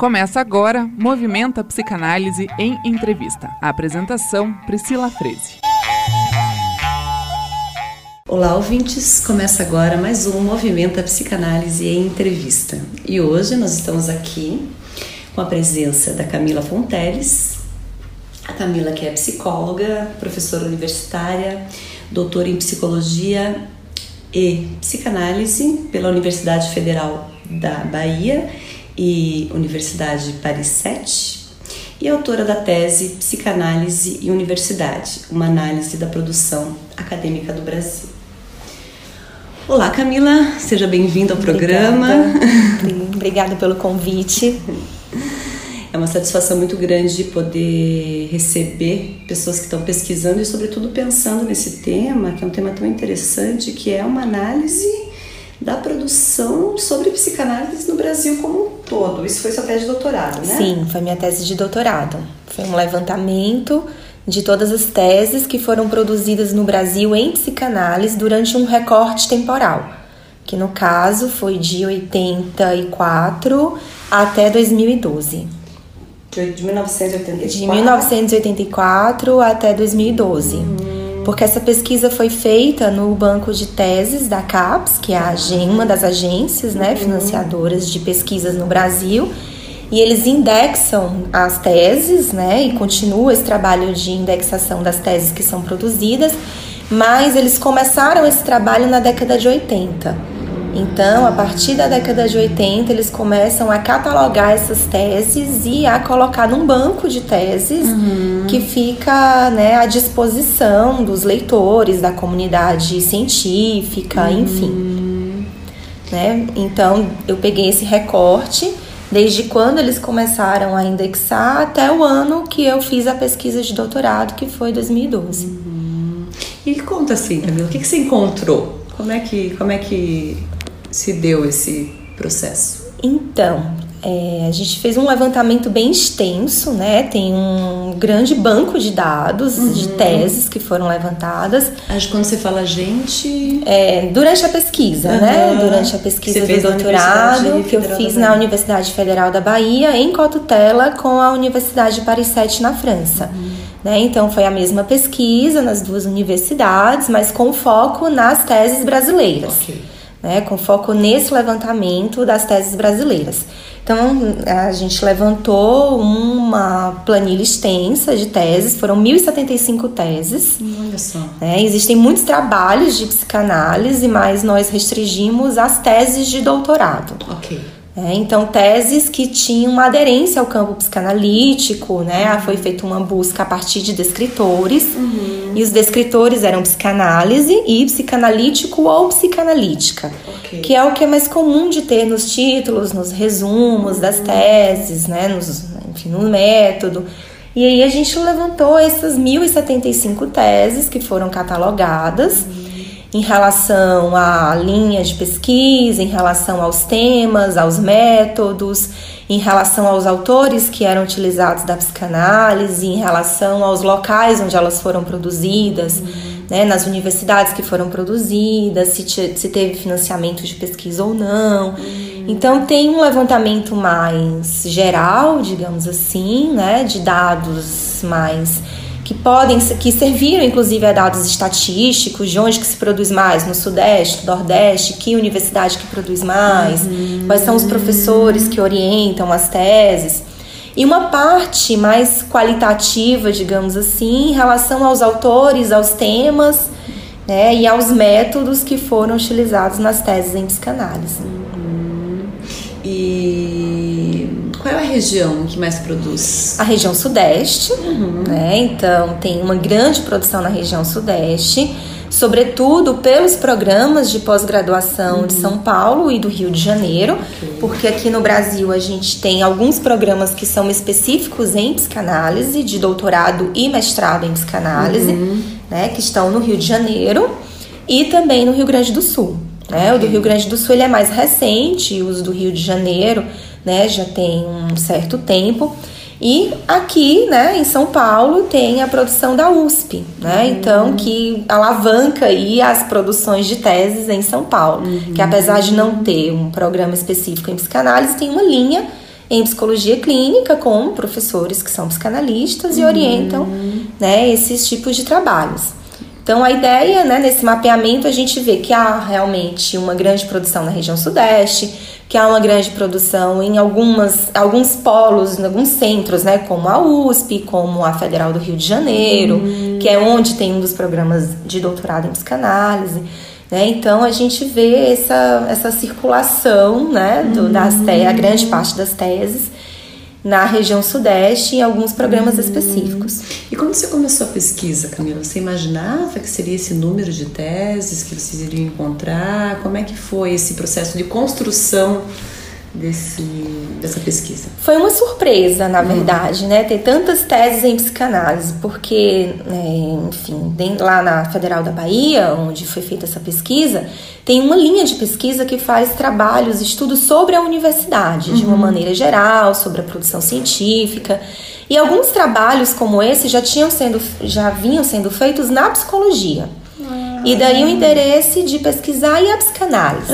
Começa agora Movimenta Psicanálise em Entrevista. A apresentação Priscila Freze. Olá, ouvintes! Começa agora mais um Movimenta Psicanálise em Entrevista. E hoje nós estamos aqui com a presença da Camila Fonteles. A Camila que é psicóloga, professora universitária, doutora em psicologia e psicanálise pela Universidade Federal da Bahia e Universidade Paris 7 e autora da tese Psicanálise e Universidade, uma análise da produção acadêmica do Brasil. Olá, Camila, seja bem-vinda ao programa. Obrigada. Obrigada pelo convite. É uma satisfação muito grande poder receber pessoas que estão pesquisando e, sobretudo, pensando nesse tema, que é um tema tão interessante, que é uma análise da produção sobre psicanálise no Brasil como um todo. Isso foi sua tese de doutorado, né? Sim, foi minha tese de doutorado. Foi um levantamento de todas as teses que foram produzidas no Brasil em psicanálise durante um recorte temporal, que no caso foi de 84 até 2012. De 1984? De 1984 até 2012. Uhum porque essa pesquisa foi feita no banco de teses da CAPES, que é uma das agências né, financiadoras de pesquisas no Brasil, e eles indexam as teses, né, e continua esse trabalho de indexação das teses que são produzidas, mas eles começaram esse trabalho na década de 80. Então, a partir da década de 80, eles começam a catalogar essas teses e a colocar num banco de teses uhum. que fica né, à disposição dos leitores, da comunidade científica, uhum. enfim. Né? Então, eu peguei esse recorte desde quando eles começaram a indexar até o ano que eu fiz a pesquisa de doutorado, que foi 2012. Uhum. E conta assim, Camila, o que, que você encontrou? Como é que, como é que se deu esse processo? Então, é, a gente fez um levantamento bem extenso, né? Tem um grande banco de dados, uhum. de teses que foram levantadas. Acho que quando você fala gente. É, durante a pesquisa, uhum. né? Durante a pesquisa do doutorado, que eu fiz na Universidade Federal da Bahia, em cotutela com a Universidade Paris 7 na França. Uhum. Né? Então foi a mesma pesquisa nas duas universidades, mas com foco nas teses brasileiras. Okay né, com foco nesse levantamento das teses brasileiras. Então, a gente levantou uma planilha extensa de teses, foram 1.075 teses. Olha só. Né, existem muitos trabalhos de psicanálise, mas nós restringimos as teses de doutorado. Ok. É, então, teses que tinham uma aderência ao campo psicanalítico, né? Uhum. Foi feita uma busca a partir de descritores, uhum. e os descritores eram psicanálise e psicanalítico ou psicanalítica, okay. que é o que é mais comum de ter nos títulos, nos resumos das uhum. teses, né? Nos, enfim, no método. E aí a gente levantou essas 1.075 teses que foram catalogadas. Uhum em relação à linha de pesquisa, em relação aos temas, aos métodos, em relação aos autores que eram utilizados da psicanálise, em relação aos locais onde elas foram produzidas, uhum. né, nas universidades que foram produzidas, se, se teve financiamento de pesquisa ou não. Uhum. Então tem um levantamento mais geral, digamos assim, né, de dados mais que podem que serviram inclusive a dados estatísticos de onde que se produz mais no sudeste, nordeste, que universidade que produz mais, uhum. quais são os professores que orientam as teses. E uma parte mais qualitativa, digamos assim, em relação aos autores, aos temas né, e aos métodos que foram utilizados nas teses em psicanálise. Uhum. E qual é a região que mais produz? A região sudeste, uhum. né? Então tem uma grande produção na região sudeste, sobretudo pelos programas de pós-graduação uhum. de São Paulo e do Rio de Janeiro, okay. porque aqui no Brasil a gente tem alguns programas que são específicos em psicanálise, de doutorado e mestrado em psicanálise, uhum. né? Que estão no Rio de Janeiro e também no Rio Grande do Sul. Né? Okay. O do Rio Grande do Sul ele é mais recente, os do Rio de Janeiro né? Já tem um certo tempo. E aqui, né, em São Paulo, tem a produção da USP, né? Uhum. Então, que alavanca aí as produções de teses em São Paulo. Uhum. Que apesar de não ter um programa específico em psicanálise, tem uma linha em psicologia clínica com professores que são psicanalistas e orientam né, esses tipos de trabalhos. Então, a ideia, né, nesse mapeamento, a gente vê que há realmente uma grande produção na região sudeste, que há uma grande produção em algumas, alguns polos, em alguns centros, né, como a USP, como a Federal do Rio de Janeiro, uhum. que é onde tem um dos programas de doutorado em psicanálise. Né? Então a gente vê essa, essa circulação né, do, das te a grande parte das teses na região sudeste em alguns programas uhum. específicos. E quando você começou a pesquisa, Camila, você imaginava que seria esse número de teses que vocês iriam encontrar? Como é que foi esse processo de construção desse, dessa pesquisa? Foi uma surpresa, na verdade, né? Ter tantas teses em psicanálise, porque, né, enfim, lá na Federal da Bahia, onde foi feita essa pesquisa, tem uma linha de pesquisa que faz trabalhos, estudos sobre a universidade, uhum. de uma uhum. maneira geral, sobre a produção científica. E alguns trabalhos como esse já tinham sendo, já vinham sendo feitos na psicologia. Ah. E daí o interesse de pesquisar e a psicanálise.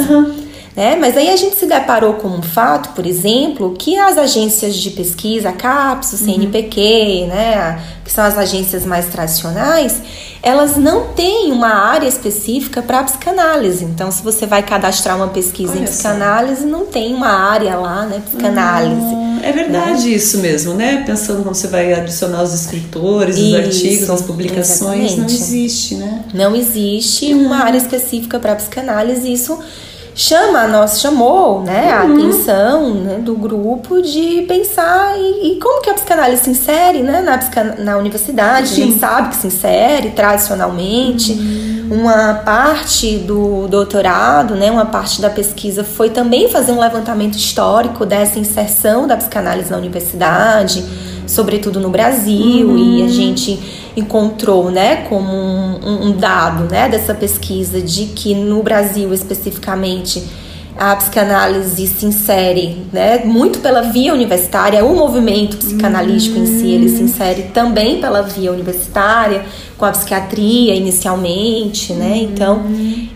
Uhum. Né? Mas aí a gente se deparou com um fato, por exemplo, que as agências de pesquisa, a CAPES, o CNPq, uhum. né, que são as agências mais tradicionais, elas não têm uma área específica para psicanálise. Então, se você vai cadastrar uma pesquisa Olha em psicanálise, só. não tem uma área lá, né, psicanálise. Hum, é verdade né? isso mesmo, né? Pensando como você vai adicionar os escritores, os artigos, as publicações, exatamente. não existe, né? Não existe hum. uma área específica para psicanálise, isso chama a nossa chamou né, a uhum. atenção né, do grupo de pensar e, e, como que a psicanálise se insere né, na, na universidade. Sim. A gente sabe que se insere tradicionalmente. Uhum. Uma parte do doutorado, né, uma parte da pesquisa foi também fazer um levantamento histórico dessa inserção da psicanálise na universidade, sobretudo no Brasil, uhum. e a gente encontrou, né, como um, um dado, né, dessa pesquisa de que no Brasil especificamente a psicanálise se insere, né, muito pela via universitária, o movimento psicanalítico uhum. em si, ele se insere também pela via universitária, com a psiquiatria inicialmente, né, uhum. então,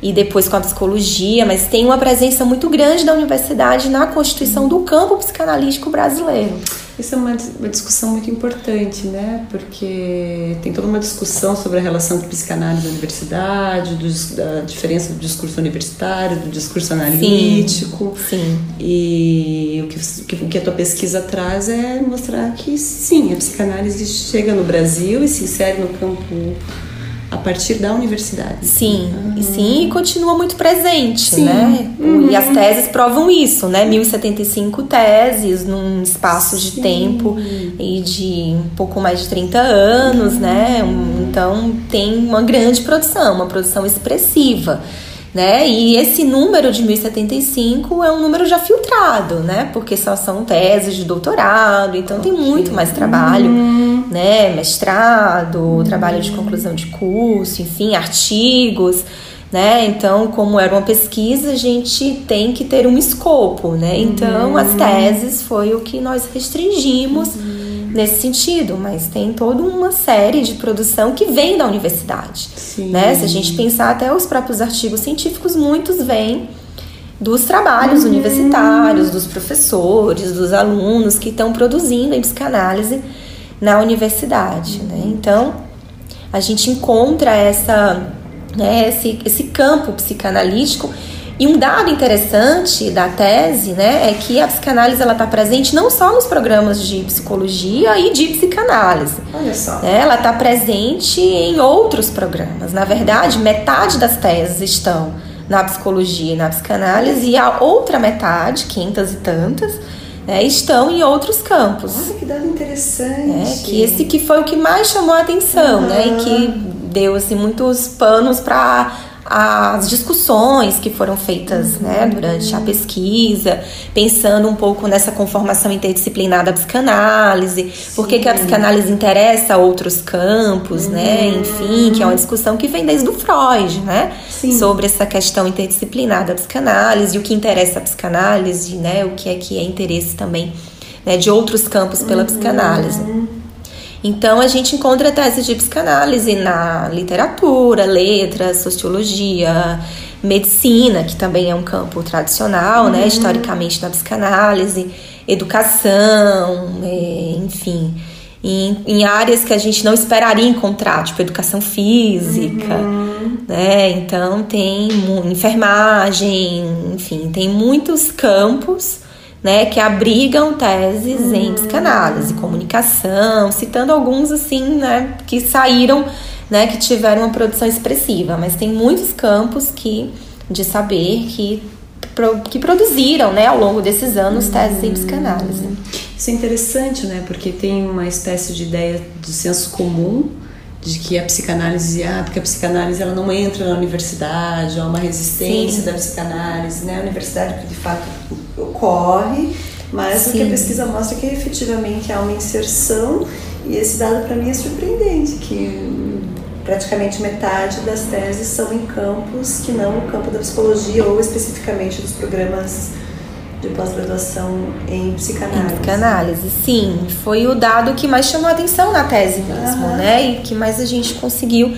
e depois com a psicologia, mas tem uma presença muito grande da universidade na constituição do campo psicanalítico brasileiro. Isso é uma, uma discussão muito importante, né? Porque tem toda uma discussão sobre a relação com psicanálise da universidade, do, da diferença do discurso universitário, do discurso analítico. Sim. sim. E o que, o que a tua pesquisa traz é mostrar que sim, a psicanálise chega no Brasil e se insere no campo a partir da universidade. Sim, uhum. sim, e continua muito presente, sim. né? Uhum. E as teses provam isso, né? 1075 teses num espaço de sim. tempo e de um pouco mais de 30 anos, uhum. né? Então tem uma grande produção, uma produção expressiva né? E esse número de 1075 é um número já filtrado, né? Porque só são teses de doutorado, então okay. tem muito mais trabalho, uhum. né? Mestrado, uhum. trabalho de conclusão de curso, enfim, artigos. Né? Então, como era uma pesquisa, a gente tem que ter um escopo, né? Então, as uhum. teses foi o que nós restringimos uhum nesse sentido, mas tem toda uma série de produção que vem da universidade. Sim. Né? Se a gente pensar até os próprios artigos científicos, muitos vêm dos trabalhos uhum. universitários, dos professores, dos alunos que estão produzindo em psicanálise na universidade. Né? Uhum. Então, a gente encontra essa, né, esse, esse campo psicanalítico e um dado interessante da tese, né, é que a psicanálise está presente não só nos programas de psicologia e de psicanálise. Olha só. Né, ela está presente em outros programas. Na verdade, metade das teses estão na psicologia e na psicanálise e a outra metade, quinhentas e tantas, né, estão em outros campos. Olha que dado interessante. É, que esse que foi o que mais chamou a atenção, uhum. né, e que deu assim muitos panos para as discussões que foram feitas né, durante a pesquisa, pensando um pouco nessa conformação interdisciplinar da psicanálise, por que, que a psicanálise interessa a outros campos, né? Enfim, que é uma discussão que vem desde o Freud, né? Sim. Sobre essa questão interdisciplinar da psicanálise, e o que interessa a psicanálise, né? O que é que é interesse também né, de outros campos pela uhum. psicanálise. Então a gente encontra tese de psicanálise na literatura, letras, sociologia, medicina, que também é um campo tradicional, né, uhum. né, historicamente na psicanálise, educação, é, enfim, em, em, áreas que a gente não esperaria encontrar, tipo educação física, uhum. né? Então tem enfermagem, enfim, tem muitos campos né, que abrigam teses uhum. em psicanálise, comunicação, citando alguns assim, né, que saíram, né, que tiveram uma produção expressiva, mas tem muitos campos que de saber que que produziram, né, ao longo desses anos teses em psicanálise. Isso é interessante, né, porque tem uma espécie de ideia do senso comum de que a psicanálise, ah, porque a psicanálise ela não entra na universidade, há uma resistência Sim. da psicanálise, né? A universidade de fato ocorre, mas Sim. o que a pesquisa mostra é que efetivamente há uma inserção e esse dado para mim é surpreendente, que praticamente metade das teses são em campos que não o campo da psicologia ou especificamente dos programas de pós-graduação em psicanálise. Em psicanálise, sim. Foi o dado que mais chamou a atenção na tese mesmo, uhum. né? E que mais a gente conseguiu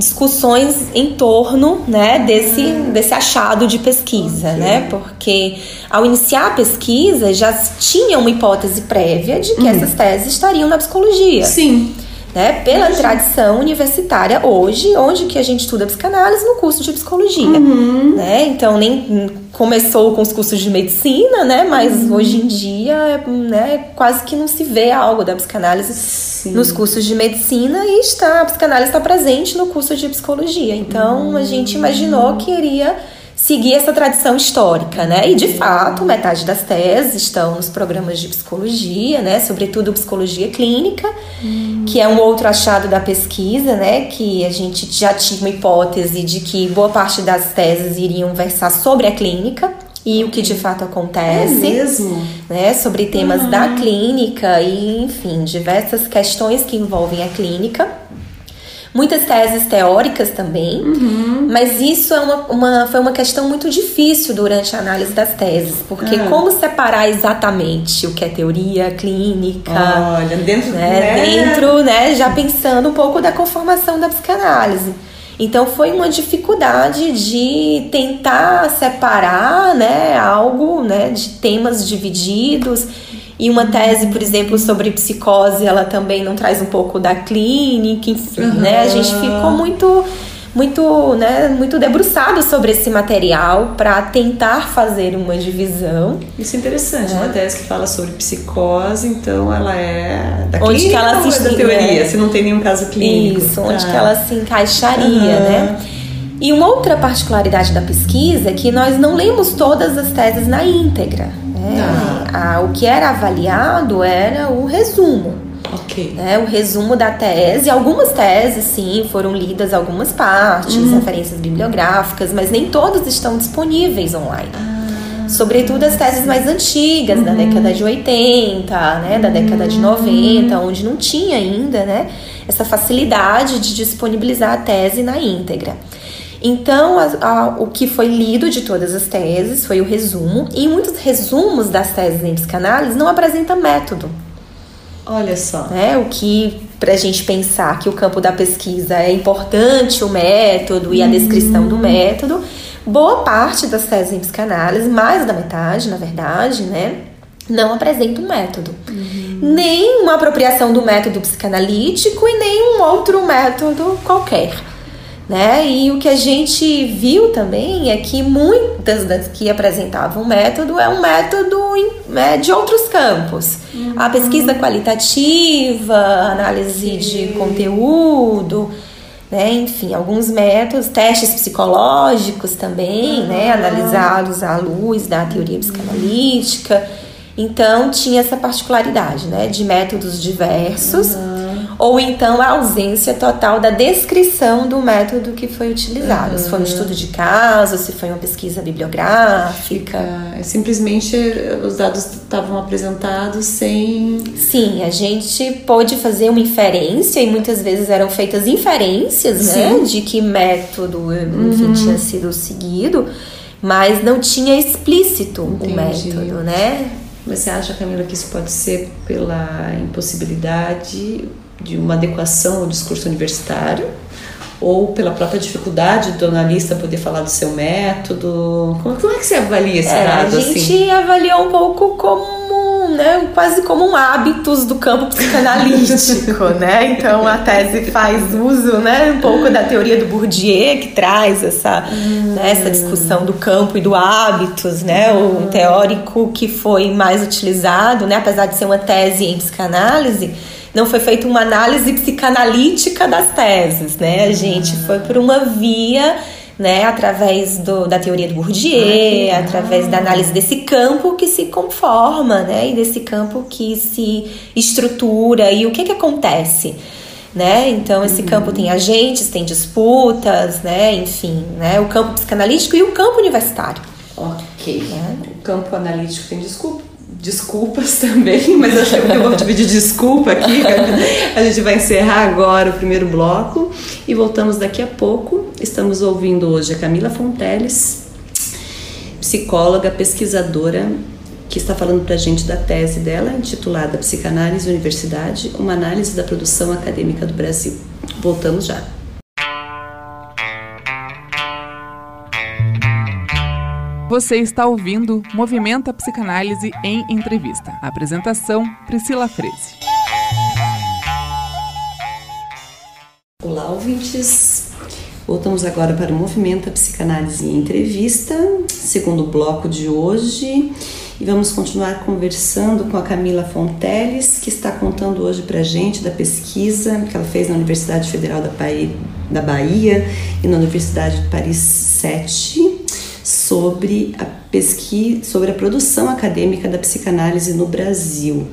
discussões em torno, né, desse, uhum. desse achado de pesquisa, né? Porque ao iniciar a pesquisa já tinha uma hipótese prévia de que uhum. essas teses estariam na psicologia. Sim né, pela tradição universitária hoje, onde que a gente estuda psicanálise no curso de psicologia, uhum. né? Então nem começou com os cursos de medicina, né? Mas uhum. hoje em dia, né, quase que não se vê algo da psicanálise Sim. nos cursos de medicina e está a psicanálise está presente no curso de psicologia. Então uhum. a gente imaginou que iria seguir essa tradição histórica, né? E de fato, metade das teses estão nos programas de psicologia, né? Sobretudo psicologia clínica, hum. que é um outro achado da pesquisa, né? Que a gente já tinha uma hipótese de que boa parte das teses iriam versar sobre a clínica. E o que de fato acontece, é mesmo? né, sobre temas uhum. da clínica e, enfim, diversas questões que envolvem a clínica muitas teses teóricas também, uhum. mas isso é uma, uma, foi uma questão muito difícil durante a análise das teses, porque uhum. como separar exatamente o que é teoria clínica, Olha, dentro, né, né? dentro, né, já pensando um pouco da conformação da psicanálise. Então foi uma dificuldade de tentar separar, né, algo, né, de temas divididos e uma tese, por exemplo, sobre psicose, ela também não traz um pouco da clínica, enfim, uhum. né? A gente ficou muito muito, né, muito debruçado sobre esse material para tentar fazer uma divisão. Isso é interessante, é. uma tese que fala sobre psicose, então ela é da onde clínica que ela se, é da teoria, se não tem nenhum caso clínico. Isso, onde tá. que ela se encaixaria, uhum. né? E uma outra particularidade da pesquisa é que nós não lemos todas as teses na íntegra. Né? Tá. A, o que era avaliado era o resumo. Ok. Né? O resumo da tese. Algumas teses, sim, foram lidas algumas partes, uhum. referências bibliográficas, mas nem todas estão disponíveis online. Ah, Sobretudo as teses mais antigas, uhum. da década de 80, né? Da década de 90, uhum. onde não tinha ainda, né? Essa facilidade de disponibilizar a tese na íntegra. Então, a, a, o que foi lido de todas as teses foi o resumo, e muitos resumos das teses em psicanálise não apresentam método. Olha só. Né? O que, para a gente pensar que o campo da pesquisa é importante o método e a descrição do método, boa parte das teses em psicanálise, mais da metade, na verdade, né? Não apresenta um método. Uhum. Nem uma apropriação do método psicanalítico e nem um outro método qualquer. Né? E o que a gente viu também é que muitas das que apresentavam o método é um método é, de outros campos. Uhum. A pesquisa qualitativa, análise de conteúdo, né? enfim, alguns métodos, testes psicológicos também, uhum. né? analisados à luz da teoria psicanalítica. Então tinha essa particularidade né? de métodos diversos. Uhum ou então a ausência total da descrição do método que foi utilizado. Uhum. Se foi um estudo de caso, se foi uma pesquisa bibliográfica. É, simplesmente os dados estavam apresentados sem. Sim, a gente pôde fazer uma inferência e muitas vezes eram feitas inferências né, de que método enfim, uhum. tinha sido seguido, mas não tinha explícito Entendi. o método, né? Mas você acha, Camila, que isso pode ser pela impossibilidade de uma adequação ao discurso universitário ou pela própria dificuldade do analista poder falar do seu método? Como, como é que você avalia esse é, dado? A gente assim? avaliou um pouco como, né, quase como um hábitos do campo psicanalítico, né? Então a tese faz uso, né, um pouco da teoria do Bourdieu que traz essa, hum. né, essa discussão do campo e do hábitos, né? Hum. O teórico que foi mais utilizado, né, apesar de ser uma tese em psicanálise não foi feita uma análise psicanalítica das teses, né? A gente foi por uma via, né, através do, da teoria do Bourdieu, ah, através da análise desse campo que se conforma, né, e desse campo que se estrutura e o que que acontece, né? Então esse campo tem agentes, tem disputas, né? Enfim, né? O campo psicanalítico e o campo universitário. Ok. É. O campo analítico tem desculpa desculpas também, mas acho que eu vou te pedir desculpa aqui. A gente vai encerrar agora o primeiro bloco e voltamos daqui a pouco. Estamos ouvindo hoje a Camila Fonteles, psicóloga, pesquisadora, que está falando para a gente da tese dela, intitulada Psicanálise Universidade, uma análise da produção acadêmica do Brasil. Voltamos já. Você está ouvindo Movimenta Psicanálise em Entrevista. Apresentação: Priscila Freze. Olá, ouvintes. Voltamos agora para o Movimenta Psicanálise em Entrevista, segundo bloco de hoje. E vamos continuar conversando com a Camila Fonteles, que está contando hoje para a gente da pesquisa que ela fez na Universidade Federal da Bahia e na Universidade de Paris 7 sobre a pesquisa, sobre a produção acadêmica da psicanálise no Brasil.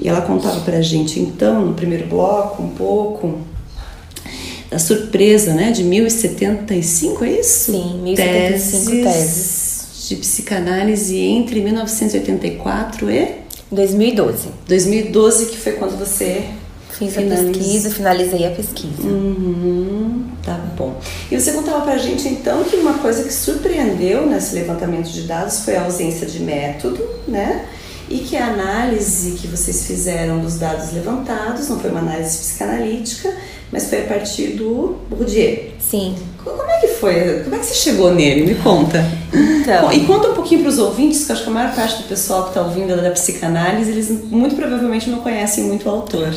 E ela contava para a gente então, no primeiro bloco, um pouco da surpresa, né, de 1075, é isso? Sim, 1075 teses, teses. de psicanálise entre 1984 e 2012. 2012 que foi quando você Fiz Finaliz... a pesquisa, finalizei a pesquisa. Uhum, tá bom. E você contava pra gente então que uma coisa que surpreendeu nesse levantamento de dados foi a ausência de método, né? E que a análise que vocês fizeram dos dados levantados não foi uma análise psicanalítica, mas foi a partir do Bourdieu. Sim. Como é que foi? Como é que você chegou nele? Me conta. Então. E conta um pouquinho para os ouvintes, que eu acho que a maior parte do pessoal que está ouvindo da psicanálise, eles muito provavelmente não conhecem muito o autor.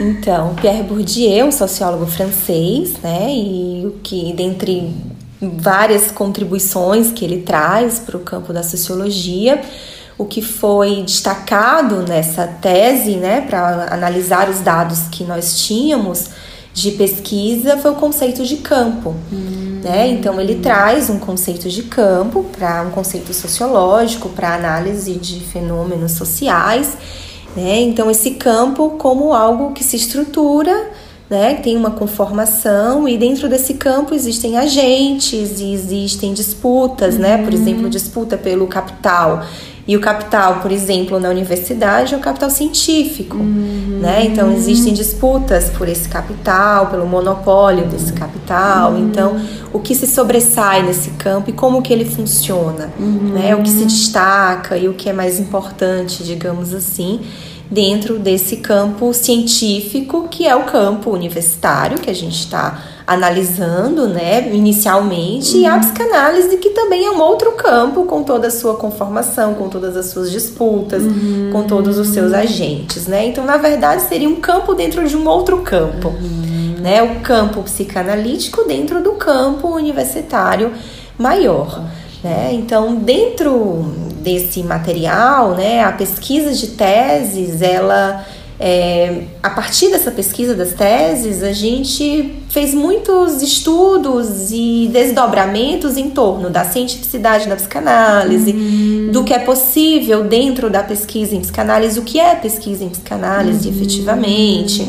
Então, Pierre Bourdieu, um sociólogo francês, né, e o que dentre várias contribuições que ele traz para o campo da sociologia, o que foi destacado nessa tese, né, para analisar os dados que nós tínhamos de pesquisa, foi o conceito de campo. Hum. Né? Então, ele traz um conceito de campo para um conceito sociológico, para análise de fenômenos sociais né? Então, esse campo como algo que se estrutura, né? tem uma conformação, e dentro desse campo existem agentes e existem disputas, uhum. né? por exemplo, disputa pelo capital. E o capital, por exemplo, na universidade é o capital científico, uhum. né? Então existem disputas por esse capital, pelo monopólio desse capital. Uhum. Então, o que se sobressai nesse campo e como que ele funciona, uhum. né? O que se destaca e o que é mais importante, digamos assim dentro desse campo científico que é o campo universitário que a gente está analisando, né, inicialmente, uhum. e a uhum. psicanálise que também é um outro campo com toda a sua conformação, com todas as suas disputas, uhum. com todos os seus agentes, né? Então, na verdade, seria um campo dentro de um outro campo, uhum. né? O campo psicanalítico dentro do campo universitário maior, né? Então, dentro desse material, né, a pesquisa de teses, ela é, a partir dessa pesquisa das teses, a gente fez muitos estudos e desdobramentos em torno da cientificidade da psicanálise, uhum. do que é possível dentro da pesquisa em psicanálise, o que é pesquisa em psicanálise uhum. efetivamente,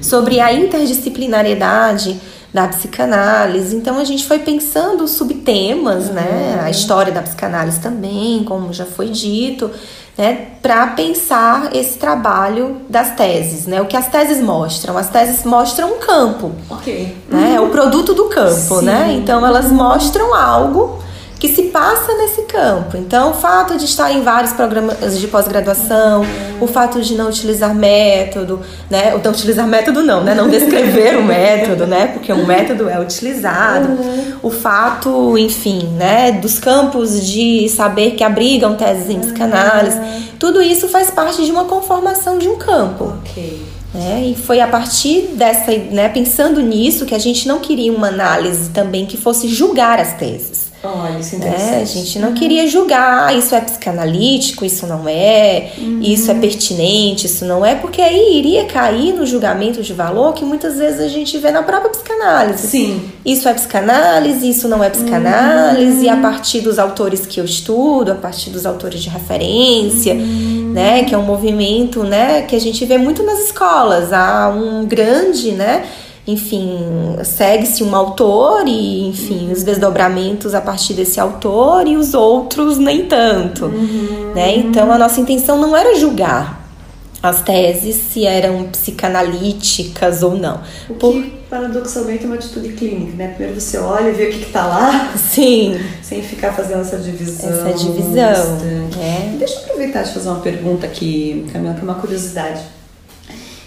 sobre a interdisciplinariedade da psicanálise. Então a gente foi pensando subtemas, uhum. né? A história da psicanálise também, como já foi dito, né? Para pensar esse trabalho das teses, né? O que as teses mostram? As teses mostram um campo, ok? Né? Uhum. O produto do campo, né? Sim. né? Então elas mostram algo que se passa nesse campo. Então, o fato de estar em vários programas de pós-graduação, o fato de não utilizar método, né? Ou não utilizar método não, né? Não descrever o método, né? Porque um método é utilizado. Uhum. O fato, enfim, né? Dos campos de saber que abrigam teses em psicanálise. Uhum. Tudo isso faz parte de uma conformação de um campo. Ok. É, e foi a partir dessa, né, pensando nisso, que a gente não queria uma análise também que fosse julgar as teses. Olha, isso é interessante. É, a gente não queria julgar, ah, isso é psicanalítico, isso não é, uhum. isso é pertinente, isso não é, porque aí iria cair no julgamento de valor que muitas vezes a gente vê na própria psicanálise. Sim. Isso é psicanálise, isso não é psicanálise, uhum. e a partir dos autores que eu estudo, a partir dos autores de referência, uhum. né, que é um movimento, né, que a gente vê muito nas escolas, há um grande, né, enfim, segue-se um autor e, enfim, os desdobramentos a partir desse autor e os outros nem tanto, uhum. né? Então a nossa intenção não era julgar as teses se eram psicanalíticas ou não. O Por... que paradoxalmente é uma atitude clínica, né? Primeiro você olha e vê o que está lá. Sim. Sem ficar fazendo essa divisão. Essa divisão. É. Deixa eu aproveitar de fazer uma pergunta aqui, Camila, que é uma curiosidade.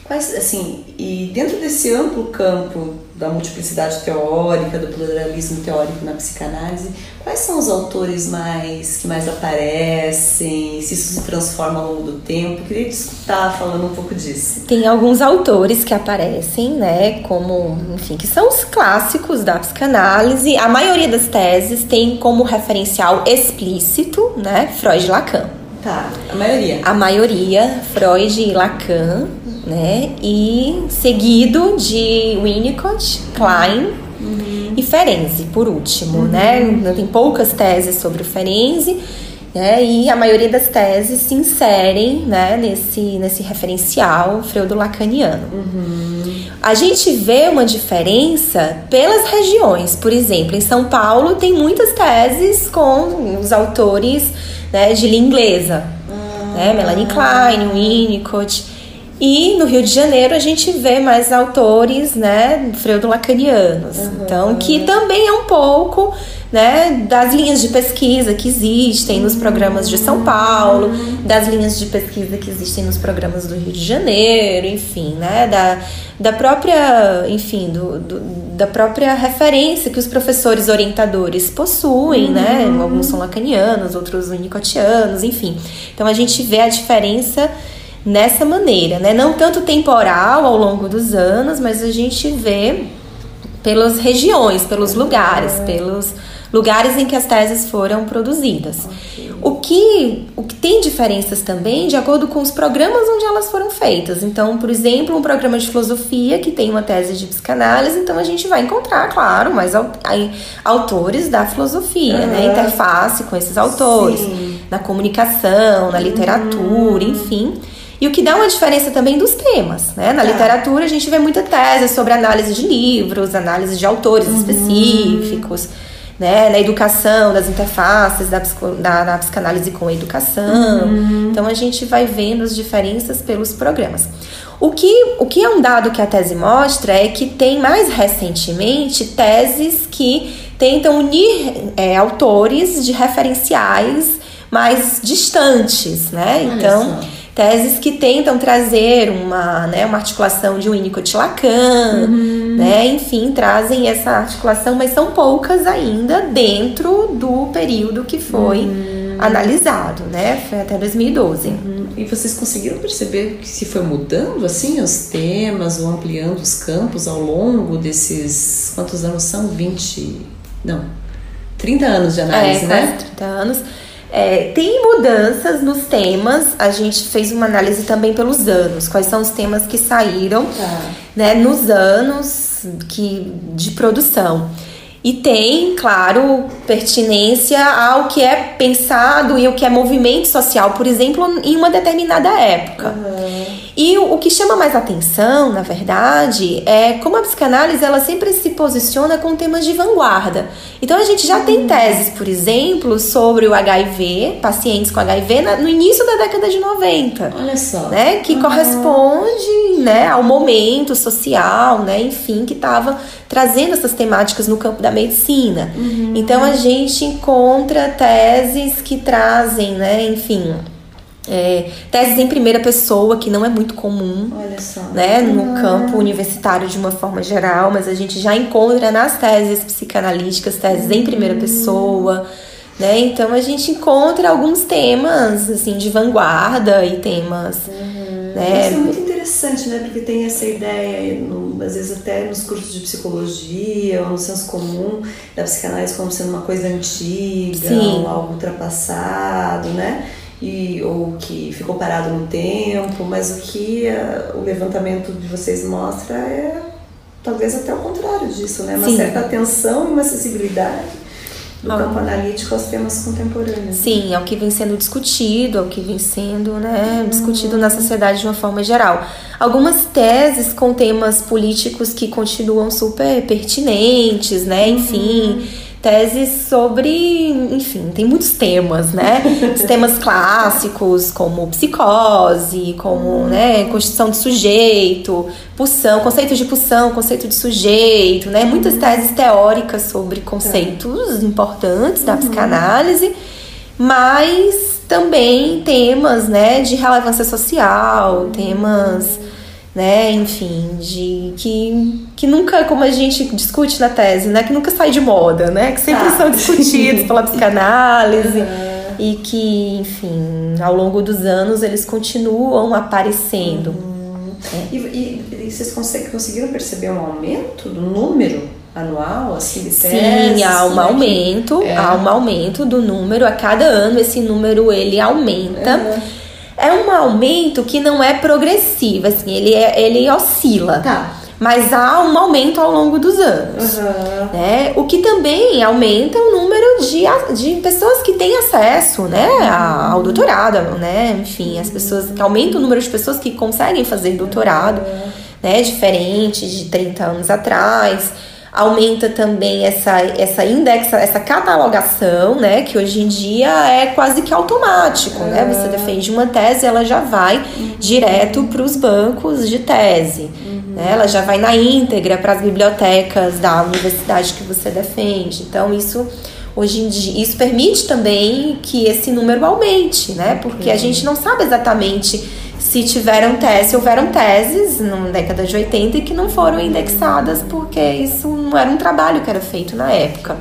Quais, assim, e dentro desse amplo campo da multiplicidade teórica, do pluralismo teórico na psicanálise, quais são os autores mais que mais aparecem? Se isso se transforma ao longo do tempo? Eu queria escutar falando um pouco disso. Tem alguns autores que aparecem, né, como, enfim, que são os clássicos da psicanálise. A maioria das teses tem como referencial explícito, né, Freud Lacan. Tá, a maioria. A maioria, Freud e Lacan né? E seguido de Winnicott, Klein uhum. e Ferenczi, por último, uhum. né? Tem poucas teses sobre o Ferenczi, né? E a maioria das teses se inserem, né? Nesse, nesse referencial freudo-lacaniano. Uhum. A gente vê uma diferença pelas regiões. Por exemplo, em São Paulo tem muitas teses com os autores né, de língua inglesa, né? Melanie Klein, Winnicott. E no Rio de Janeiro a gente vê mais autores, né, freudo-lacanianos. Uhum. Então, que também é um pouco, né, das linhas de pesquisa que existem nos programas de São Paulo, das linhas de pesquisa que existem nos programas do Rio de Janeiro, enfim, né, da, da própria, enfim, do, do da própria referência que os professores orientadores possuem, né? uhum. Alguns são lacanianos, outros unicotianos, enfim. Então a gente vê a diferença nessa maneira, né? Não tanto temporal ao longo dos anos, mas a gente vê pelas regiões, pelos lugares, pelos lugares em que as teses foram produzidas. O que, o que tem diferenças também de acordo com os programas onde elas foram feitas. Então, por exemplo, um programa de filosofia que tem uma tese de psicanálise, então a gente vai encontrar, claro, mais autores da filosofia, uhum. né? Interface com esses autores, Sim. na comunicação, na literatura, uhum. enfim. E o que dá uma diferença também dos temas, né? Na tá. literatura a gente vê muita tese sobre análise de livros, análise de autores uhum. específicos, né? Na educação, das interfaces da, da, da psicanálise com a educação. Uhum. Então a gente vai vendo as diferenças pelos programas. O que, o que é um dado que a tese mostra é que tem mais recentemente teses que tentam unir é, autores de referenciais mais distantes, né? Olha então, só teses que tentam trazer uma, né, uma articulação de Winnicott Lacan, uhum. né, enfim, trazem essa articulação, mas são poucas ainda dentro do período que foi uhum. analisado, né, foi até 2012. Uhum. E vocês conseguiram perceber que se foi mudando, assim, os temas ou ampliando os campos ao longo desses, quantos anos são? 20, não, 30 anos de análise, é, né? 30 anos. É, tem mudanças nos temas, a gente fez uma análise também pelos anos, quais são os temas que saíram tá. né, nos anos que, de produção. E tem, claro, pertinência ao que é pensado e o que é movimento social, por exemplo, em uma determinada época. Uhum. E o, o, que chama mais atenção, na verdade, é como a psicanálise ela sempre se posiciona com temas de vanguarda. Então a gente já tem teses, por exemplo, sobre o HIV, pacientes com HIV, na, no início da década de 90. Olha só. Né, que uhum. corresponde né, ao momento social, né, enfim, que estava trazendo essas temáticas no campo da medicina. Uhum. Então a gente encontra teses que trazem, né, enfim é, teses em primeira pessoa, que não é muito comum né, no campo universitário de uma forma geral, mas a gente já encontra nas teses psicanalíticas teses em primeira pessoa. Né? Então a gente encontra alguns temas assim de vanguarda e temas. Uhum. Né? Isso é muito interessante, né? Porque tem essa ideia, no, às vezes até nos cursos de psicologia ou no senso comum da psicanálise como sendo uma coisa antiga, ou algo ultrapassado, né? E, ou que ficou parado no tempo, mas o que a, o levantamento de vocês mostra é talvez até o contrário disso, né? Uma Sim. certa atenção e uma acessibilidade do ah. campo analítico aos temas contemporâneos. Sim, é o que vem sendo discutido, é o que vem sendo né, uhum. discutido na sociedade de uma forma geral. Algumas teses com temas políticos que continuam super pertinentes, né? Enfim. Uhum teses sobre, enfim, tem muitos temas, né? Os temas clássicos, como psicose, como, né, constituição de sujeito, pulsão, conceito de pulsão, conceito de sujeito, né? Muitas teses teóricas sobre conceitos importantes da uhum. psicanálise, mas também temas, né, de relevância social, temas né? Enfim, de que, que nunca, como a gente discute na tese, né? Que nunca sai de moda, né? Que sempre tá. são discutidos pela psicanálise uhum. e que, enfim, ao longo dos anos eles continuam aparecendo. Uhum. É. E, e, e, vocês conseguiram perceber um aumento do número anual, assim, de? Sim, há um aumento, é. há um aumento do número. A cada ano esse número ele aumenta. Uhum é um aumento que não é progressivo, assim, ele, é, ele oscila. Tá. Mas há um aumento ao longo dos anos. Uhum. Né? O que também aumenta o número de, de pessoas que têm acesso né, ao doutorado, né? Enfim, as pessoas. Aumenta o número de pessoas que conseguem fazer doutorado, uhum. né? Diferente de 30 anos atrás aumenta também essa, essa indexa, essa catalogação, né? Que hoje em dia é quase que automático, né? Você defende uma tese, ela já vai uhum. direto para os bancos de tese. Uhum. Né? Ela já vai na íntegra para as bibliotecas da universidade que você defende. Então, isso hoje em dia isso permite também que esse número aumente, né? Porque a gente não sabe exatamente se tiveram teses, se houveram teses na década de 80 e que não foram indexadas porque isso não era um trabalho que era feito na época.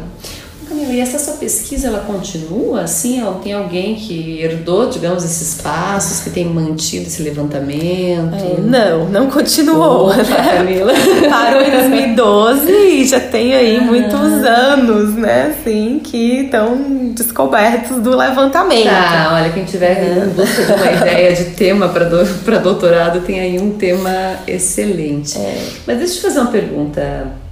Camila, e essa sua pesquisa ela continua assim? Tem alguém que herdou, digamos, esses passos, que tem mantido esse levantamento? É, não, não continuou. Opa, Camila. Parou em 2012 e já tem aí ah. muitos anos, né? Assim, que estão descobertos do levantamento. Tá, olha, quem tiver em busca de uma ideia de tema para do, doutorado, tem aí um tema excelente. É. Mas deixa eu te fazer uma pergunta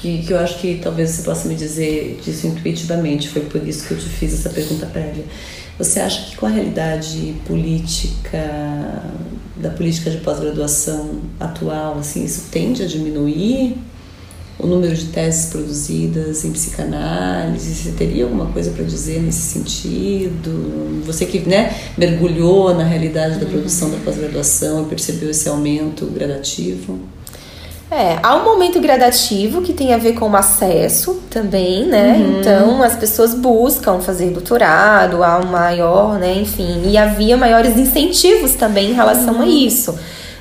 que, que eu acho que talvez você possa me dizer disso intuitivamente, foi por isso que eu te fiz essa pergunta prévia. Você acha que com a realidade política, da política de pós-graduação atual, assim, isso tende a diminuir o número de teses produzidas em psicanálise? Você teria alguma coisa para dizer nesse sentido? Você que né, mergulhou na realidade da produção da pós-graduação e percebeu esse aumento gradativo? É, há um momento gradativo que tem a ver com o acesso também, né? Uhum. Então, as pessoas buscam fazer doutorado, há um maior, né? Enfim, e havia maiores incentivos também em relação uhum. a isso,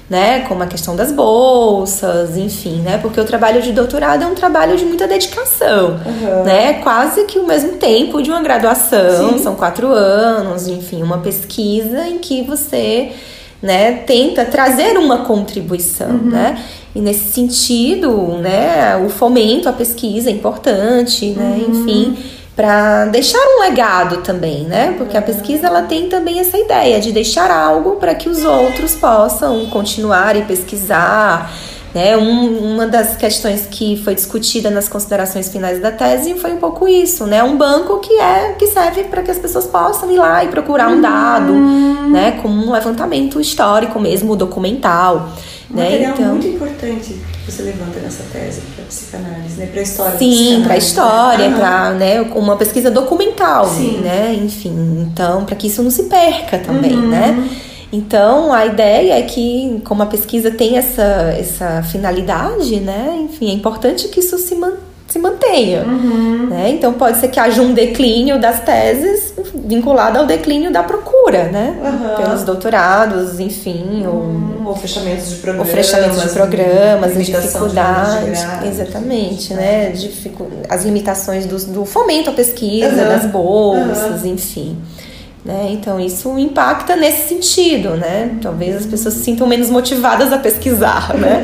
né? Como a questão das bolsas, enfim, né? Porque o trabalho de doutorado é um trabalho de muita dedicação, uhum. né? Quase que o mesmo tempo de uma graduação, Sim. são quatro anos, enfim, uma pesquisa em que você né, tenta trazer uma contribuição, uhum. né? E nesse sentido, né, o fomento à pesquisa é importante, né, uhum. enfim, para deixar um legado também, né? Porque a pesquisa ela tem também essa ideia de deixar algo para que os outros possam continuar e pesquisar, Né? Um, uma das questões que foi discutida nas considerações finais da tese foi um pouco isso, né? Um banco que é que serve para que as pessoas possam ir lá e procurar um dado, uhum. né? Com um levantamento histórico mesmo, documental. Um né? material então, muito importante que você levanta nessa tese para psicanálise, né? Para história. Sim, para história, para né, uma pesquisa documental, Sim. né? Enfim, então para que isso não se perca também, uhum. né? Então, a ideia é que, como a pesquisa tem essa, essa finalidade, né? Enfim, é importante que isso se, man, se mantenha. Uhum. Né? Então, pode ser que haja um declínio das teses vinculado ao declínio da procura, né? Uhum. Pelos doutorados, enfim. Uhum. Ou, ou fechamentos de programas. Ou fechamentos de programas, a dificuldade. De exatamente, né? Dificu as limitações do, do fomento à pesquisa, das bolsas, enfim. Né? Então isso impacta nesse sentido, né? Talvez as pessoas se sintam menos motivadas a pesquisar, né?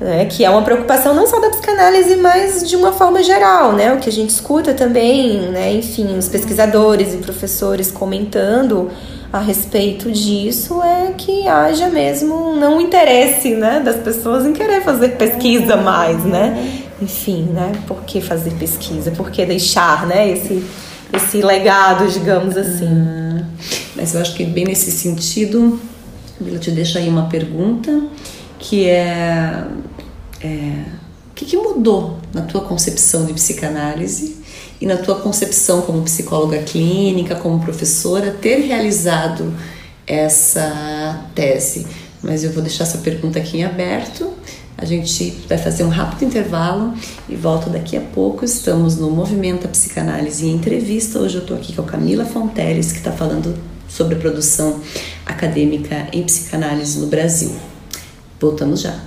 Uhum. né? Que é uma preocupação não só da psicanálise, mas de uma forma geral, né? O que a gente escuta também, né? Enfim, os pesquisadores e professores comentando a respeito disso é que haja mesmo não interesse, né, das pessoas em querer fazer pesquisa mais, né? Enfim, né? Por que fazer pesquisa? Por que deixar, né, esse esse legado, digamos assim. Ah, mas eu acho que bem nesse sentido, eu te deixo aí uma pergunta que é, é o que, que mudou na tua concepção de psicanálise e na tua concepção como psicóloga clínica, como professora, ter realizado essa tese? Mas eu vou deixar essa pergunta aqui em aberto a gente vai fazer um rápido intervalo e volta daqui a pouco. Estamos no Movimento a Psicanálise em Entrevista. Hoje eu estou aqui com a Camila Fonteles, que está falando sobre a produção acadêmica em psicanálise no Brasil. Voltamos já.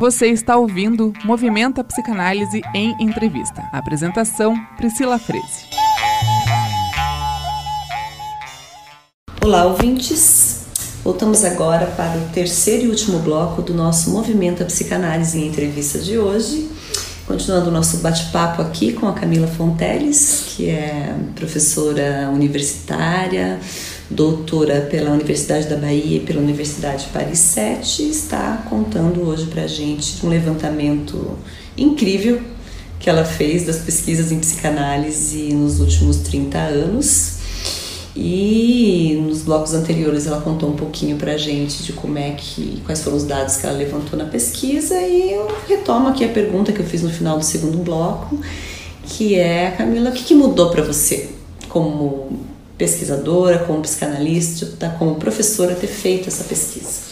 Você está ouvindo Movimento a Psicanálise em Entrevista. apresentação: Priscila Freze. Olá, ouvintes! Voltamos agora para o terceiro e último bloco do nosso Movimento a Psicanálise em Entrevista de hoje. Continuando o nosso bate-papo aqui com a Camila Fonteles, que é professora universitária, doutora pela Universidade da Bahia e pela Universidade Paris 7, está contando hoje para a gente um levantamento incrível que ela fez das pesquisas em psicanálise nos últimos 30 anos e nos blocos anteriores ela contou um pouquinho pra gente de como é que, quais foram os dados que ela levantou na pesquisa e eu retomo aqui a pergunta que eu fiz no final do segundo bloco, que é, Camila, o que, que mudou para você como pesquisadora, como psicanalista, como professora ter feito essa pesquisa?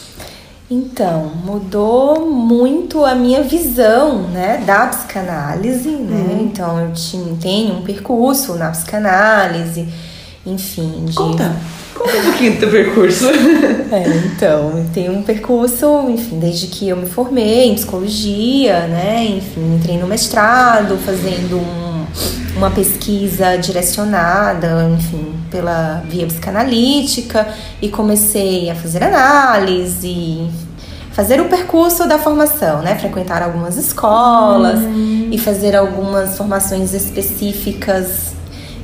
Então, mudou muito a minha visão, né, da psicanálise, né? Uhum. Então, eu tinha, tenho um percurso na psicanálise, enfim. De... Conta. Conta um pouquinho do teu percurso. é, então, tem um percurso, enfim, desde que eu me formei em psicologia, né? Enfim, entrei no mestrado, fazendo um, uma pesquisa direcionada, enfim, pela via psicanalítica e comecei a fazer análise, fazer o percurso da formação, né? Frequentar algumas escolas uhum. e fazer algumas formações específicas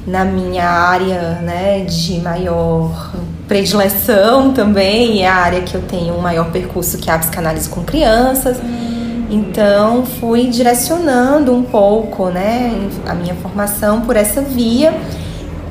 na minha área né, de maior predileção também, é a área que eu tenho um maior percurso que é a psicanálise com crianças. Então fui direcionando um pouco né, a minha formação por essa via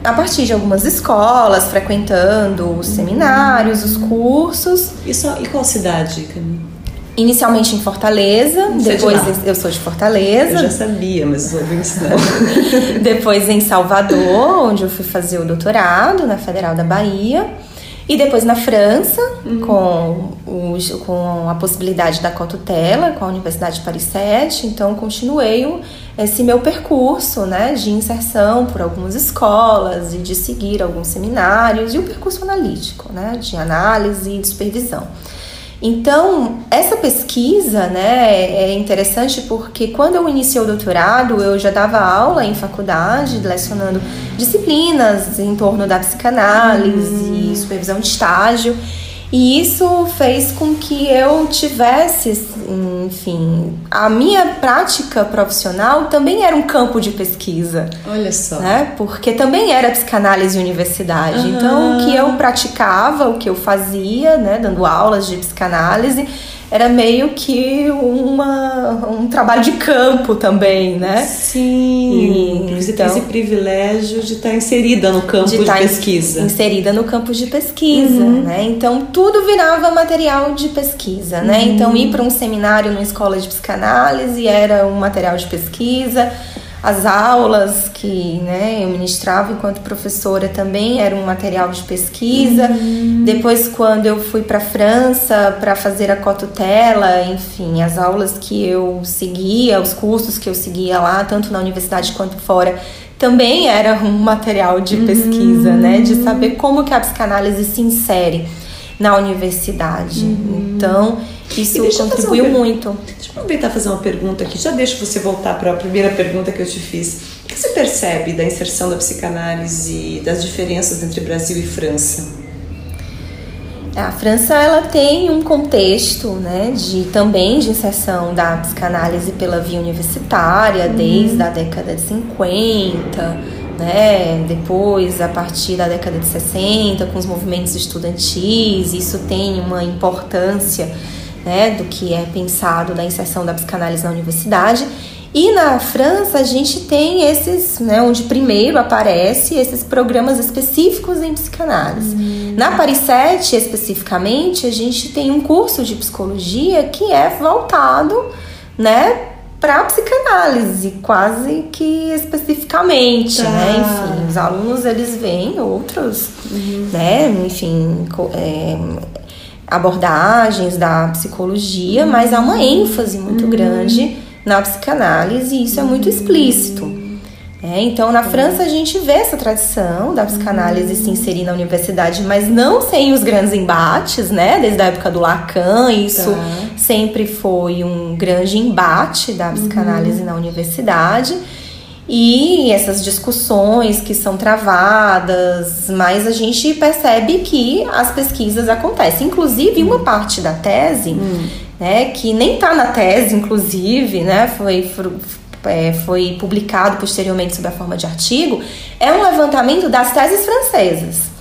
a partir de algumas escolas, frequentando os seminários, os cursos. E, só, e qual cidade, Camila? Inicialmente em Fortaleza, Você depois de eu sou de Fortaleza. Eu já sabia, mas vou ensinar. depois em Salvador, onde eu fui fazer o doutorado na Federal da Bahia. E depois na França, uhum. com, os, com a possibilidade da cotutela, com a Universidade de Paris 7. Então, continuei esse meu percurso né, de inserção por algumas escolas e de seguir alguns seminários e o percurso analítico, né, de análise e supervisão. Então, essa pesquisa né, é interessante porque quando eu iniciei o doutorado, eu já dava aula em faculdade, lecionando disciplinas em torno da psicanálise, uhum. supervisão de estágio. E isso fez com que eu tivesse, enfim, a minha prática profissional também era um campo de pesquisa. Olha só. Né? Porque também era psicanálise universidade. Uhum. Então, o que eu praticava, o que eu fazia, né, dando aulas de psicanálise, era meio que uma, um trabalho de campo também, né? Sim. E, você então, tem esse privilégio de estar inserida no campo de, de pesquisa. Inserida no campo de pesquisa, uhum. né? Então tudo virava material de pesquisa, né? Uhum. Então ir para um seminário numa escola de psicanálise era um material de pesquisa as aulas que né, eu ministrava enquanto professora também era um material de pesquisa. Uhum. Depois, quando eu fui para a França para fazer a cotutela, enfim, as aulas que eu seguia, os cursos que eu seguia lá, tanto na universidade quanto fora, também era um material de uhum. pesquisa, né? De saber como que a psicanálise se insere na universidade. Uhum. Então, isso contribuiu muito. Deixa eu aproveitar e fazer uma pergunta aqui. Já deixo você voltar para a primeira pergunta que eu te fiz. O que você percebe da inserção da psicanálise, das diferenças entre Brasil e França? A França ela tem um contexto, né, de também de inserção da psicanálise pela via universitária uhum. desde a década de 50, né? Depois, a partir da década de 60, com os movimentos estudantis, isso tem uma importância né, do que é pensado da inserção da psicanálise na universidade. E na França a gente tem esses, né, onde primeiro aparece esses programas específicos em psicanálise. Hum. Na Paris 7, especificamente, a gente tem um curso de psicologia que é voltado, né, para psicanálise, quase que especificamente, tá. né? Enfim, os alunos eles veem outros, uhum. né? Enfim, é, abordagens da psicologia, mas há uma ênfase muito uhum. grande na psicanálise e isso é muito explícito. É, então, na França, a gente vê essa tradição da psicanálise se inserir na universidade, mas não sem os grandes embates, né? Desde a época do Lacan, isso tá. sempre foi um grande embate da psicanálise uhum. na universidade. E essas discussões que são travadas, mas a gente percebe que as pesquisas acontecem. Inclusive, uma parte da tese, hum. né, que nem está na tese, inclusive, né, foi, é, foi publicado posteriormente sob a forma de artigo, é um levantamento das teses francesas.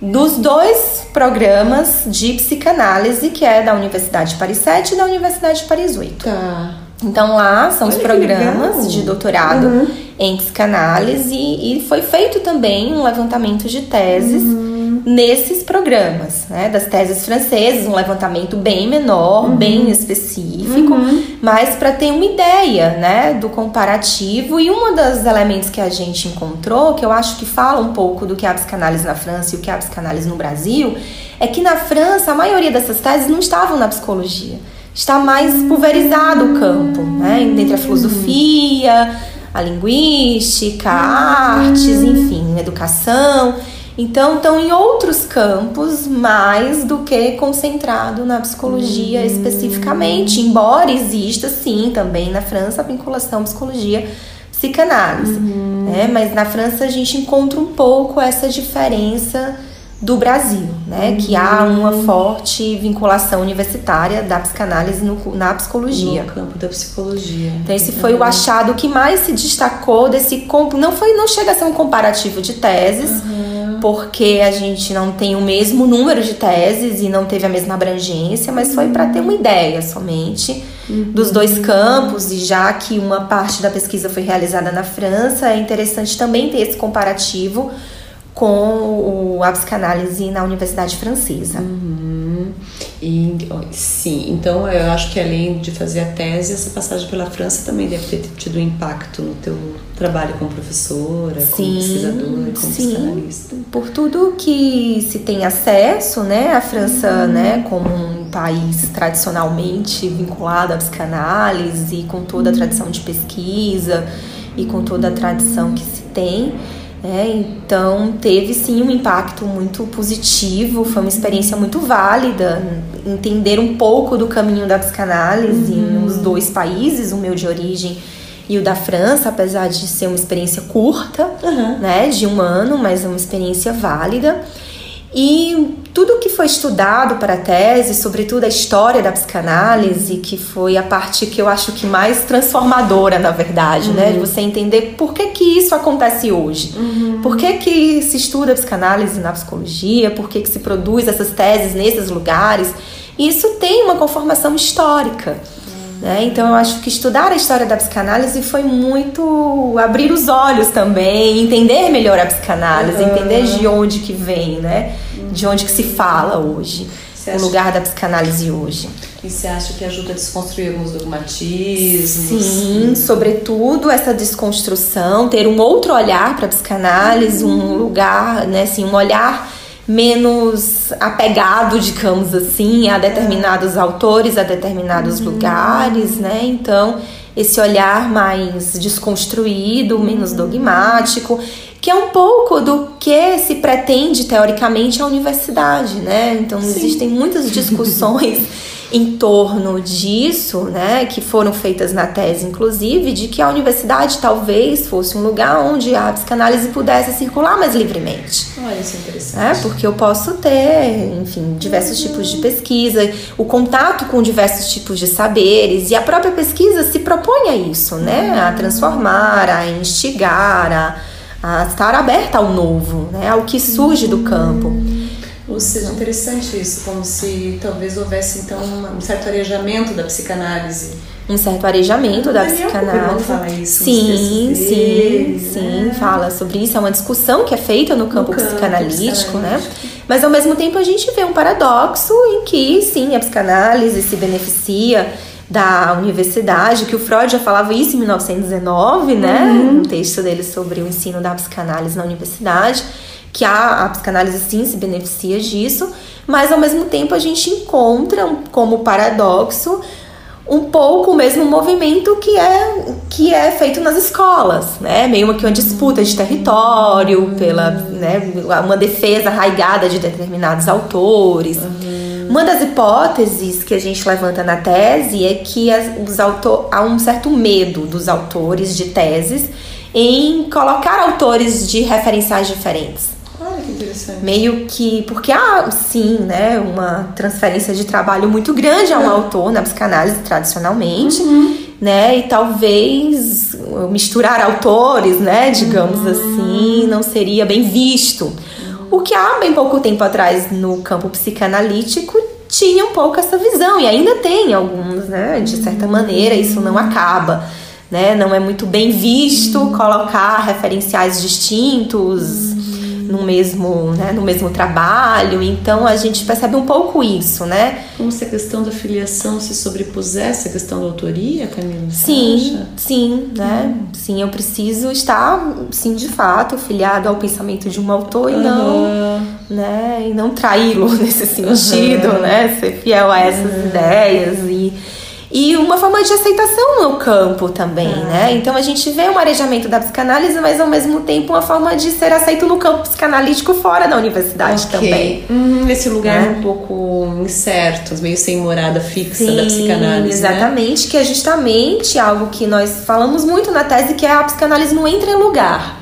Dos dois programas de psicanálise, que é da Universidade de Paris 7 e da Universidade de Paris 8. Tá. Então lá são Olha os programas de doutorado uhum. em psicanálise e foi feito também um levantamento de teses uhum. Nesses programas, né? Das teses francesas, um levantamento bem menor, uhum. bem específico, uhum. mas para ter uma ideia, né, do comparativo e um dos elementos que a gente encontrou, que eu acho que fala um pouco do que é a psicanálise na França e o que é a psicanálise no Brasil, é que na França a maioria dessas teses não estavam na psicologia está mais pulverizado o campo, né? Entre a filosofia, a linguística, a artes, enfim, educação. Então, estão em outros campos mais do que concentrado na psicologia uhum. especificamente, embora exista sim também na França a vinculação psicologia psicanálise, uhum. né? Mas na França a gente encontra um pouco essa diferença do Brasil, né? Uhum. Que há uma forte vinculação universitária da psicanálise no, na psicologia. No campo da psicologia. Então esse foi uhum. o achado que mais se destacou desse não foi não chega a ser um comparativo de teses, uhum. Porque a gente não tem o mesmo número de teses e não teve a mesma abrangência, mas foi para ter uma ideia somente dos dois campos. E já que uma parte da pesquisa foi realizada na França, é interessante também ter esse comparativo com o, a psicanálise na Universidade Francesa. Uhum. E, sim, então eu acho que além de fazer a tese, essa passagem pela França também deve ter tido um impacto no teu trabalho como professora, sim, como pesquisadora, como sim. psicanalista. Por tudo que se tem acesso, né, a França, uhum. né, como um país tradicionalmente vinculado à psicanálise, com toda a tradição de pesquisa e com toda a tradição que se tem, é, então teve sim um impacto muito positivo, foi uma experiência muito válida, entender um pouco do caminho da psicanálise uhum. nos dois países, o meu de origem e o da França, apesar de ser uma experiência curta, uhum. né, de um ano, mas uma experiência válida. E tudo que foi estudado para a tese, sobretudo a história da psicanálise, que foi a parte que eu acho que mais transformadora, na verdade, uhum. né? De você entender por que, que isso acontece hoje. Uhum. Por que, que se estuda psicanálise na psicologia, por que, que se produz essas teses nesses lugares. Isso tem uma conformação histórica. Né? Então eu acho que estudar a história da psicanálise foi muito abrir os olhos também, entender melhor a psicanálise, uhum. entender de onde que vem, né? De onde que se fala hoje, o lugar da psicanálise hoje. E você acha que ajuda a desconstruir alguns dogmatismos? Sim, sobretudo essa desconstrução, ter um outro olhar para a psicanálise, uhum. um lugar, né, assim, um olhar menos apegado, digamos assim, a determinados autores, a determinados uhum. lugares, né? Então, esse olhar mais desconstruído, menos dogmático, que é um pouco do que se pretende teoricamente a universidade, né? Então, Sim. existem muitas discussões em torno disso, né, que foram feitas na tese, inclusive, de que a universidade talvez fosse um lugar onde a psicanálise pudesse circular mais livremente. Olha, isso é interessante. É, porque eu posso ter, enfim, diversos uhum. tipos de pesquisa, o contato com diversos tipos de saberes, e a própria pesquisa se propõe a isso, né, a transformar, a instigar, a, a estar aberta ao novo, né, ao que surge do campo. Ou seja, interessante isso, como se talvez houvesse então um certo arejamento da psicanálise. Um certo arejamento da psicanálise. Fala isso sim, sim, sim, né? fala sobre isso. É uma discussão que é feita no campo, no campo psicanalítico, né? Mas ao mesmo tempo a gente vê um paradoxo em que sim, a psicanálise se beneficia da universidade, que o Freud já falava isso em 1919, né? Uhum. Um texto dele sobre o ensino da psicanálise na universidade que a, a psicanálise sim se beneficia disso, mas ao mesmo tempo a gente encontra como paradoxo um pouco o mesmo movimento que é que é feito nas escolas, né? Meio que uma disputa de território pela, né, uma defesa arraigada de determinados autores. Uhum. Uma das hipóteses que a gente levanta na tese é que as, os autor, há um certo medo dos autores de teses em colocar autores de referenciais diferentes. Que interessante. Meio que. Porque há, sim, né, uma transferência de trabalho muito grande a um autor na psicanálise tradicionalmente. Uhum. Né, e talvez misturar autores, né, digamos uhum. assim, não seria bem visto. O que há bem pouco tempo atrás no campo psicanalítico tinha um pouco essa visão, e ainda tem alguns, né? De certa maneira, isso não acaba. Né? Não é muito bem visto colocar referenciais distintos, no mesmo, né, no mesmo trabalho. Então a gente percebe um pouco isso, né? Como se a questão da filiação se sobrepusesse à questão da autoria, Camila? Sim, acha? sim, né? Hum. Sim, eu preciso estar, sim, de fato, filiado ao pensamento de um autor uhum. e não, né, e não traí-lo nesse sentido, uhum. né? Ser fiel a essas ideias e e uma forma de aceitação no campo também, ah. né? Então a gente vê um arejamento da psicanálise, mas ao mesmo tempo uma forma de ser aceito no campo psicanalítico fora da universidade okay. também. Hum, esse lugar é. um pouco incerto, meio sem morada fixa Sim, da psicanálise. Né? Exatamente, né? que é justamente algo que nós falamos muito na tese, que é a psicanálise não entra em lugar.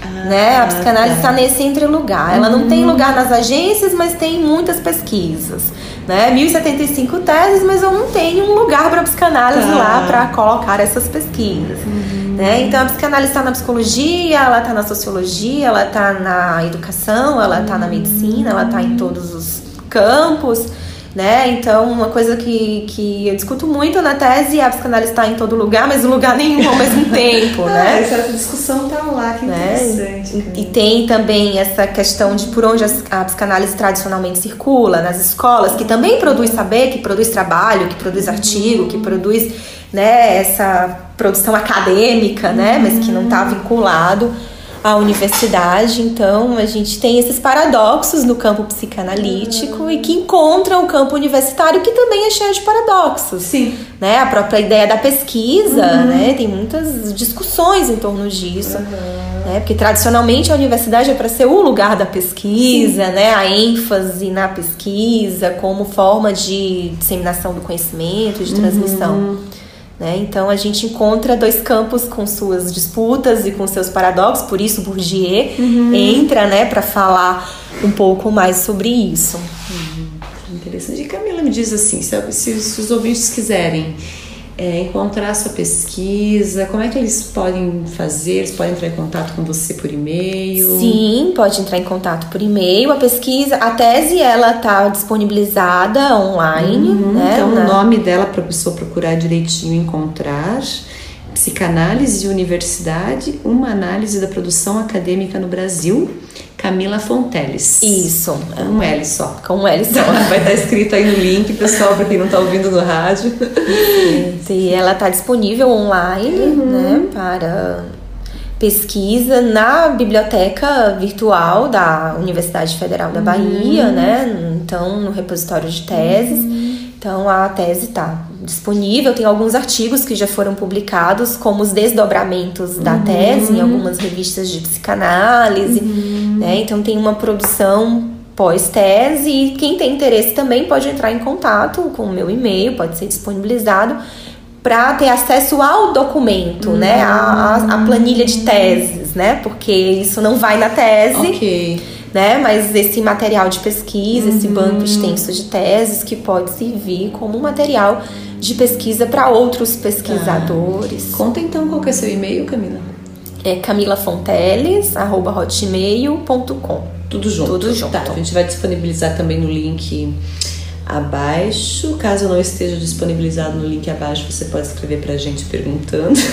Ah, né? A psicanálise está tá nesse entre lugar. Ela não tem uhum. lugar nas agências, mas tem muitas pesquisas né? 1075 teses, mas eu não tenho um lugar para psicanálise tá. lá para colocar essas pesquisas. Uhum. Né? Então a psicanálise está na psicologia, ela está na sociologia, ela está na educação, ela está na medicina, ela está em todos os campos né? Então, uma coisa que, que eu discuto muito na tese é a psicanálise está em todo lugar, mas em lugar nenhum ao mesmo tempo, ah, né? Essa discussão tá lá, que né? interessante. E, e, tem também essa questão de por onde a, a, psicanálise tradicionalmente circula, nas escolas, que também produz saber, que produz trabalho, que produz artigo, que produz né, essa produção acadêmica, né? Mas que não está vinculado a universidade. Então, a gente tem esses paradoxos no campo psicanalítico uhum. e que encontram o campo universitário que também é cheio de paradoxos. Sim. Né? A própria ideia da pesquisa, uhum. né? Tem muitas discussões em torno disso. Uhum. Né? Porque tradicionalmente a universidade é para ser o lugar da pesquisa, Sim. né? A ênfase na pesquisa como forma de disseminação do conhecimento, de transmissão. Né? Então a gente encontra dois campos com suas disputas e com seus paradoxos, por isso Bourdieu uhum. entra né, para falar um pouco mais sobre isso. Uhum. Interessante. E Camila me diz assim: se, se, se os ouvintes quiserem é, encontrar sua pesquisa? Como é que eles podem fazer? Eles podem entrar em contato com você por e-mail? Sim, pode entrar em contato por e-mail. A pesquisa, a tese, ela tá disponibilizada online. Uhum, né, então, na... o nome dela para a pessoa procurar direitinho encontrar. Psicanálise e Universidade, uma análise da produção acadêmica no Brasil, Camila Fonteles. Isso. Com um L só. Com um L só. Vai estar escrito aí no link, pessoal, para quem não está ouvindo no rádio. E ela está disponível online, uhum. né, para pesquisa na biblioteca virtual da Universidade Federal da Bahia, uhum. né? Então, no repositório de teses. Uhum. Então, a tese está disponível. Tem alguns artigos que já foram publicados, como os desdobramentos da uhum. tese em algumas revistas de psicanálise. Uhum. Né? Então, tem uma produção pós-tese e quem tem interesse também pode entrar em contato com o meu e-mail, pode ser disponibilizado para ter acesso ao documento, uhum. né? A, a, planilha de teses, né? Porque isso não vai na tese. Né? Mas esse material de pesquisa, uhum. esse banco extenso de teses que pode servir como material de pesquisa para outros pesquisadores. Tá. Conta então qual que é seu e-mail, Camila. É camilafonteles@hotmail.com. Tudo junto. Tudo junto. Tá, a gente vai disponibilizar também no link abaixo. Caso não esteja disponibilizado no link abaixo, você pode escrever para a gente perguntando.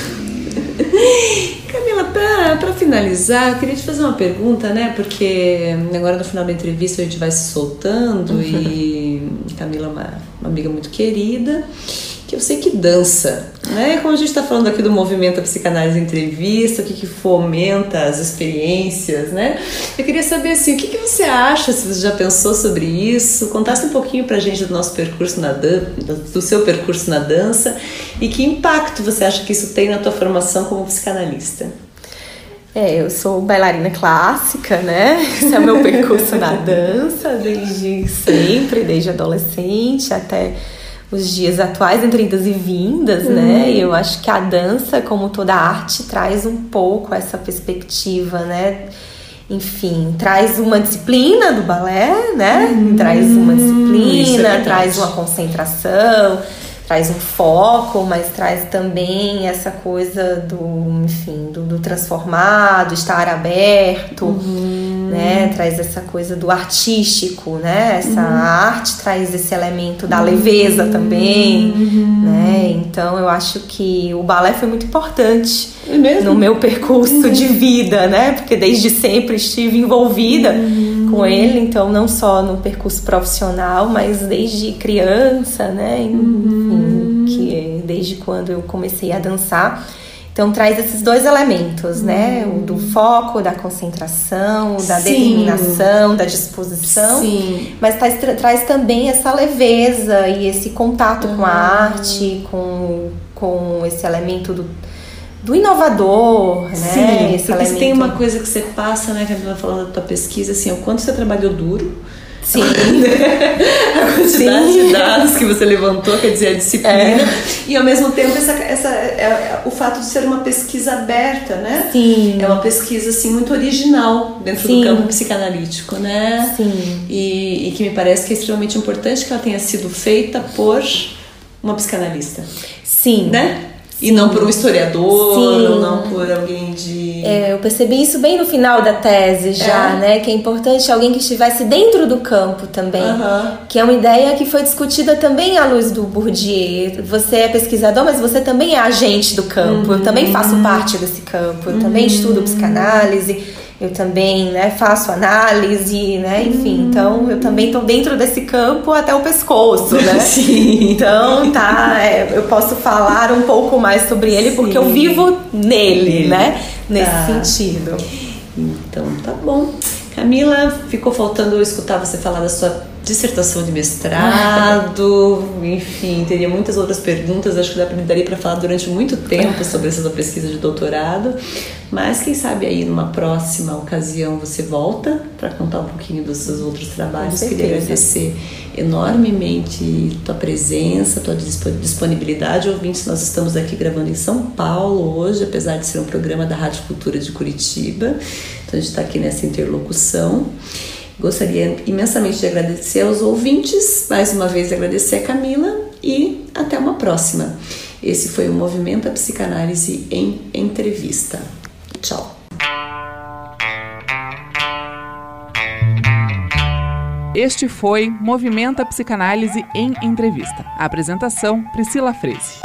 Camila, para finalizar, eu queria te fazer uma pergunta, né? Porque agora no final da entrevista a gente vai se soltando e Camila é uma, uma amiga muito querida que eu sei que dança, né? Como a gente está falando aqui do movimento da psicanálise entrevista, o que, que fomenta as experiências, né? Eu queria saber assim, o que, que você acha, se você já pensou sobre isso, contasse um pouquinho pra gente do nosso percurso na dança, do seu percurso na dança e que impacto você acha que isso tem na tua formação como psicanalista? É, eu sou bailarina clássica, né? Esse é o meu percurso na dança desde sempre, desde adolescente até os dias atuais entre idas e vindas, uhum. né? E eu acho que a dança, como toda arte, traz um pouco essa perspectiva, né? Enfim, traz uma disciplina do balé, né? Uhum. Traz uma disciplina, é traz uma concentração, traz um foco, mas traz também essa coisa do, enfim, do, do transformado, estar aberto. Uhum né? Traz essa coisa do artístico, né? Essa uhum. arte traz esse elemento da leveza também, uhum. né? Então eu acho que o balé foi muito importante é no meu percurso uhum. de vida, né? Porque desde sempre estive envolvida uhum. com ele, então não só no percurso profissional, mas desde criança, né? Uhum. Desde quando eu comecei a dançar então traz esses dois elementos, né? O do foco, da concentração, da Sim. determinação, da disposição. Sim. Mas traz, traz também essa leveza e esse contato com a arte, com, com esse elemento do, do inovador, né? Sim, esse porque elemento... tem uma coisa que você passa, né, Camila, falando da tua pesquisa, assim, o quanto você trabalhou duro Sim. a quantidade Sim. de dados que você levantou, quer dizer, a disciplina. É. E ao mesmo tempo essa, essa, é, é, o fato de ser uma pesquisa aberta, né? Sim. É uma pesquisa assim, muito original dentro Sim. do campo psicanalítico, né? Sim. E, e que me parece que é extremamente importante que ela tenha sido feita por uma psicanalista. Sim. Né? E não por um historiador, Sim. ou não por alguém de. É, eu percebi isso bem no final da tese já, é. né? Que é importante alguém que estivesse dentro do campo também. Que é uma ideia que foi discutida também à luz do Bourdieu. Você é pesquisador, mas você também é agente do campo. Uhum. Eu também faço parte desse campo. Eu uhum. também estudo psicanálise eu também né, faço análise, né? Enfim, hum. então eu também estou dentro desse campo até o pescoço, né? Sim. Então, tá, é, eu posso falar um pouco mais sobre ele Sim. porque eu vivo nele, né? Nesse tá. sentido. Então, tá bom. Camila, ficou faltando eu escutar você falar da sua dissertação de mestrado, enfim, teria muitas outras perguntas, acho que dá daria para falar durante muito tempo sobre essa sua pesquisa de doutorado, mas quem sabe aí numa próxima ocasião você volta para contar um pouquinho dos seus outros trabalhos. Queria agradecer enormemente tua presença, tua disponibilidade. Ouvintes, nós estamos aqui gravando em São Paulo hoje, apesar de ser um programa da Rádio Cultura de Curitiba. Então a gente está aqui nessa interlocução. Gostaria imensamente de agradecer aos ouvintes, mais uma vez agradecer a Camila e até uma próxima. Esse foi o Movimento a Psicanálise em Entrevista. Tchau. Este foi Movimento a Psicanálise em Entrevista. A apresentação: Priscila Freze.